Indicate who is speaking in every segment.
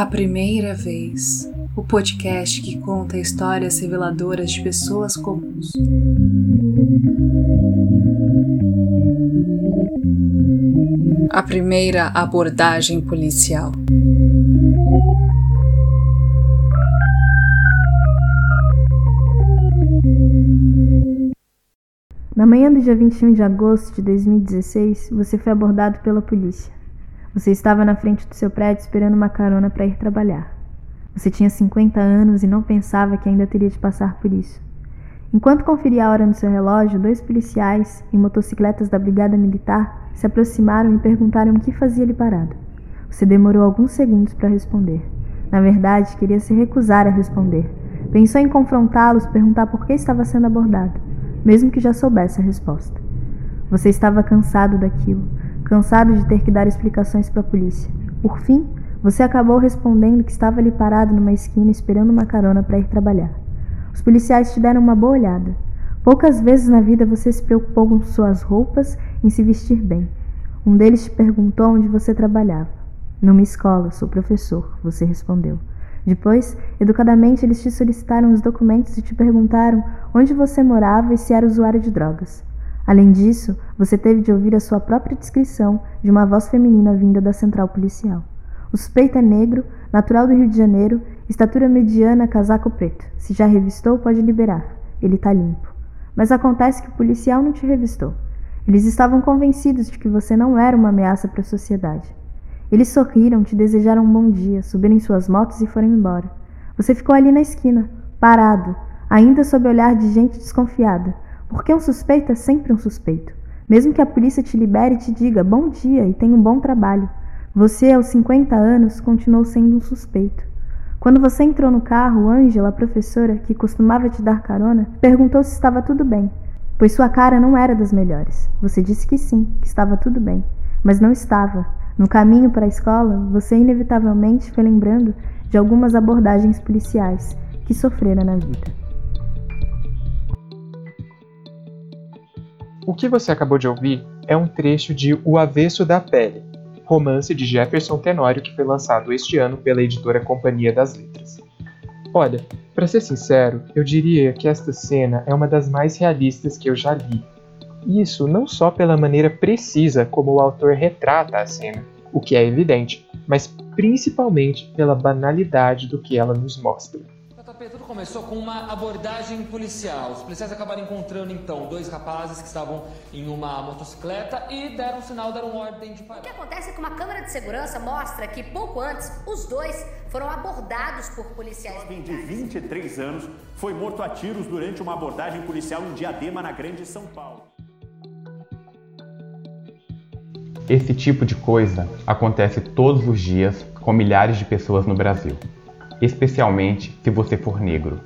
Speaker 1: A Primeira Vez o podcast que conta histórias reveladoras de pessoas comuns. A primeira abordagem policial.
Speaker 2: Na manhã do dia 21 de agosto de 2016, você foi abordado pela polícia. Você estava na frente do seu prédio esperando uma carona para ir trabalhar. Você tinha 50 anos e não pensava que ainda teria de passar por isso. Enquanto conferia a hora no seu relógio, dois policiais, em motocicletas da Brigada Militar, se aproximaram e perguntaram o que fazia ele parado. Você demorou alguns segundos para responder. Na verdade, queria se recusar a responder. Pensou em confrontá-los, perguntar por que estava sendo abordado, mesmo que já soubesse a resposta. Você estava cansado daquilo, cansado de ter que dar explicações para a polícia. Por fim, você acabou respondendo que estava ali parado numa esquina esperando uma carona para ir trabalhar. Os policiais te deram uma boa olhada. Poucas vezes na vida você se preocupou com suas roupas, em se vestir bem. Um deles te perguntou onde você trabalhava. Numa escola, sou professor, você respondeu. Depois, educadamente, eles te solicitaram os documentos e te perguntaram onde você morava e se era usuário de drogas. Além disso, você teve de ouvir a sua própria descrição de uma voz feminina vinda da central policial. O suspeito é negro, natural do Rio de Janeiro, estatura mediana, casaco preto. Se já revistou, pode liberar. Ele está limpo. Mas acontece que o policial não te revistou. Eles estavam convencidos de que você não era uma ameaça para a sociedade. Eles sorriram, te desejaram um bom dia, subiram em suas motos e foram embora. Você ficou ali na esquina, parado, ainda sob o olhar de gente desconfiada, porque um suspeito é sempre um suspeito. Mesmo que a polícia te libere e te diga bom dia e tenha um bom trabalho, você, aos 50 anos, continuou sendo um suspeito. Quando você entrou no carro, Ângela, a professora, que costumava te dar carona, perguntou se estava tudo bem, pois sua cara não era das melhores. Você disse que sim, que estava tudo bem, mas não estava. No caminho para a escola, você inevitavelmente foi lembrando de algumas abordagens policiais que sofrera na vida.
Speaker 3: O que você acabou de ouvir é um trecho de O Avesso da Pele, romance de Jefferson Tenório que foi lançado este ano pela editora Companhia das Letras. Olha, para ser sincero, eu diria que esta cena é uma das mais realistas que eu já li. Isso não só pela maneira precisa como o autor retrata a cena, o que é evidente, mas principalmente pela banalidade do que ela nos mostra.
Speaker 4: Começou com uma abordagem policial. Os policiais acabaram encontrando então dois rapazes que estavam em uma motocicleta e deram um sinal, deram ordem de parar.
Speaker 5: O que acontece é que uma câmera de segurança mostra que pouco antes os dois foram abordados por policiais.
Speaker 6: Um jovem de 23 anos foi morto a tiros durante uma abordagem policial em Diadema, na Grande São Paulo.
Speaker 7: Esse tipo de coisa acontece todos os dias com milhares de pessoas no Brasil especialmente se você for negro.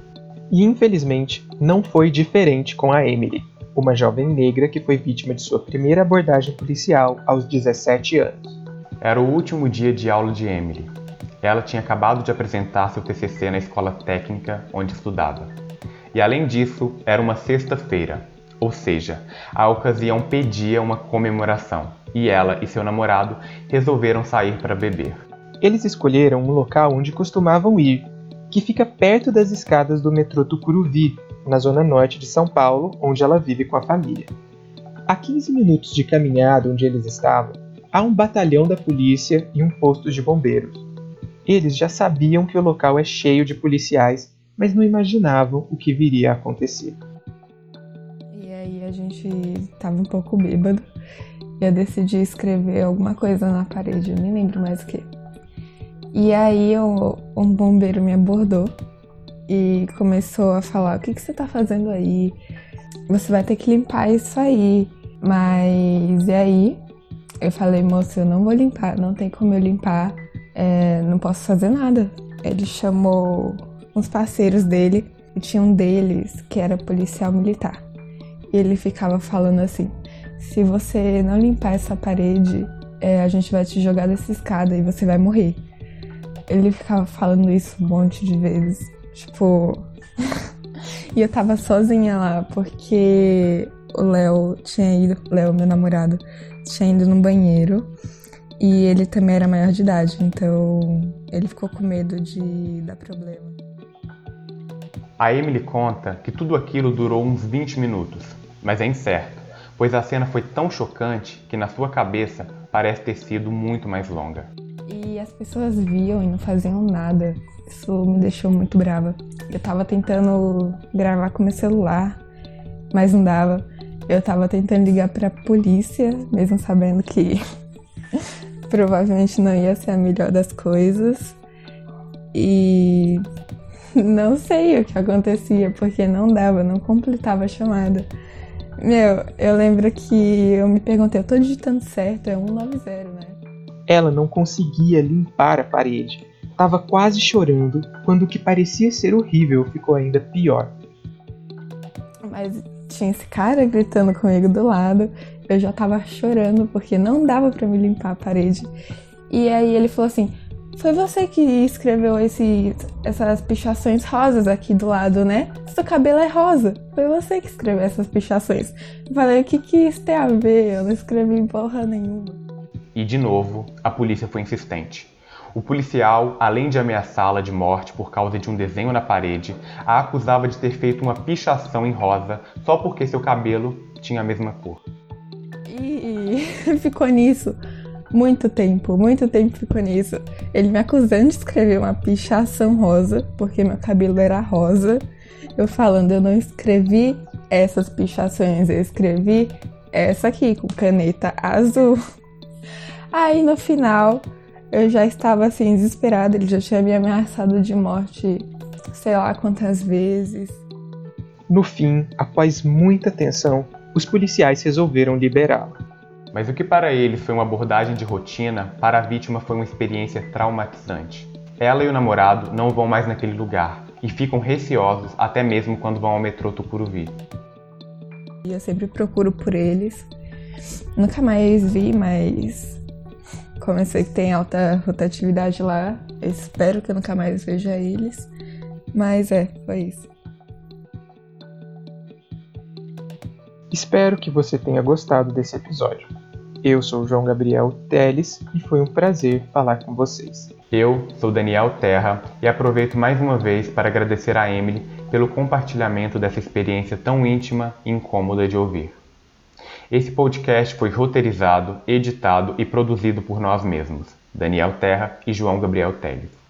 Speaker 3: E infelizmente não foi diferente com a Emily, uma jovem negra que foi vítima de sua primeira abordagem policial aos 17 anos.
Speaker 7: Era o último dia de aula de Emily. Ela tinha acabado de apresentar seu TCC na escola técnica onde estudava. E além disso, era uma sexta-feira, ou seja, a ocasião pedia uma comemoração, e ela e seu namorado resolveram sair para beber
Speaker 3: eles escolheram um local onde costumavam ir, que fica perto das escadas do metrô Tucuruvi, na zona norte de São Paulo, onde ela vive com a família. A 15 minutos de caminhada onde eles estavam, há um batalhão da polícia e um posto de bombeiros. Eles já sabiam que o local é cheio de policiais, mas não imaginavam o que viria a acontecer.
Speaker 8: E aí a gente estava um pouco bêbado e eu decidi escrever alguma coisa na parede, eu nem lembro mais o que. E aí o, um bombeiro me abordou e começou a falar: O que, que você tá fazendo aí? Você vai ter que limpar isso aí. Mas e aí? Eu falei, moço, eu não vou limpar, não tem como eu limpar, é, não posso fazer nada. Ele chamou uns parceiros dele, e tinha um deles que era policial militar. E ele ficava falando assim: se você não limpar essa parede, é, a gente vai te jogar dessa escada e você vai morrer. Ele ficava falando isso um monte de vezes. Tipo. e eu tava sozinha lá, porque o Léo tinha ido. Léo, meu namorado, tinha ido no banheiro. E ele também era maior de idade, então ele ficou com medo de dar problema.
Speaker 7: A Emily conta que tudo aquilo durou uns 20 minutos, mas é incerto, pois a cena foi tão chocante que na sua cabeça parece ter sido muito mais longa.
Speaker 8: E as pessoas viam e não faziam nada. Isso me deixou muito brava. Eu tava tentando gravar com meu celular, mas não dava. Eu tava tentando ligar pra polícia, mesmo sabendo que provavelmente não ia ser a melhor das coisas. E não sei o que acontecia, porque não dava, não completava a chamada. Meu, eu lembro que eu me perguntei, eu tô digitando certo, é 190, né?
Speaker 3: Ela não conseguia limpar a parede. Tava quase chorando quando o que parecia ser horrível ficou ainda pior.
Speaker 8: Mas tinha esse cara gritando comigo do lado, eu já tava chorando porque não dava para me limpar a parede. E aí ele falou assim: Foi você que escreveu esse, essas pichações rosas aqui do lado, né? Seu cabelo é rosa. Foi você que escreveu essas pichações. Eu falei: O que, que isso tem a ver? Eu não escrevi porra nenhuma.
Speaker 7: E de novo, a polícia foi insistente. O policial, além de ameaçá-la de morte por causa de um desenho na parede, a acusava de ter feito uma pichação em rosa só porque seu cabelo tinha a mesma cor.
Speaker 8: E ficou nisso muito tempo, muito tempo ficou nisso. Ele me acusando de escrever uma pichação rosa, porque meu cabelo era rosa. Eu falando, eu não escrevi essas pichações, eu escrevi essa aqui com caneta azul. Aí no final eu já estava assim desesperada, ele já tinha me ameaçado de morte, sei lá quantas vezes.
Speaker 3: No fim, após muita tensão, os policiais resolveram liberá-la.
Speaker 7: Mas o que para eles foi uma abordagem de rotina, para a vítima foi uma experiência traumatizante. Ela e o namorado não vão mais naquele lugar e ficam receosos até mesmo quando vão ao metrô Tucuruvi.
Speaker 8: Eu sempre procuro por eles. Nunca mais vi, mas como eu sei que tem alta rotatividade lá, eu espero que eu nunca mais veja eles. Mas é, foi isso.
Speaker 3: Espero que você tenha gostado desse episódio. Eu sou João Gabriel Teles e foi um prazer falar com vocês.
Speaker 7: Eu sou Daniel Terra e aproveito mais uma vez para agradecer a Emily pelo compartilhamento dessa experiência tão íntima e incômoda de ouvir. Esse podcast foi roteirizado, editado e produzido por nós mesmos, Daniel Terra e João Gabriel Teles.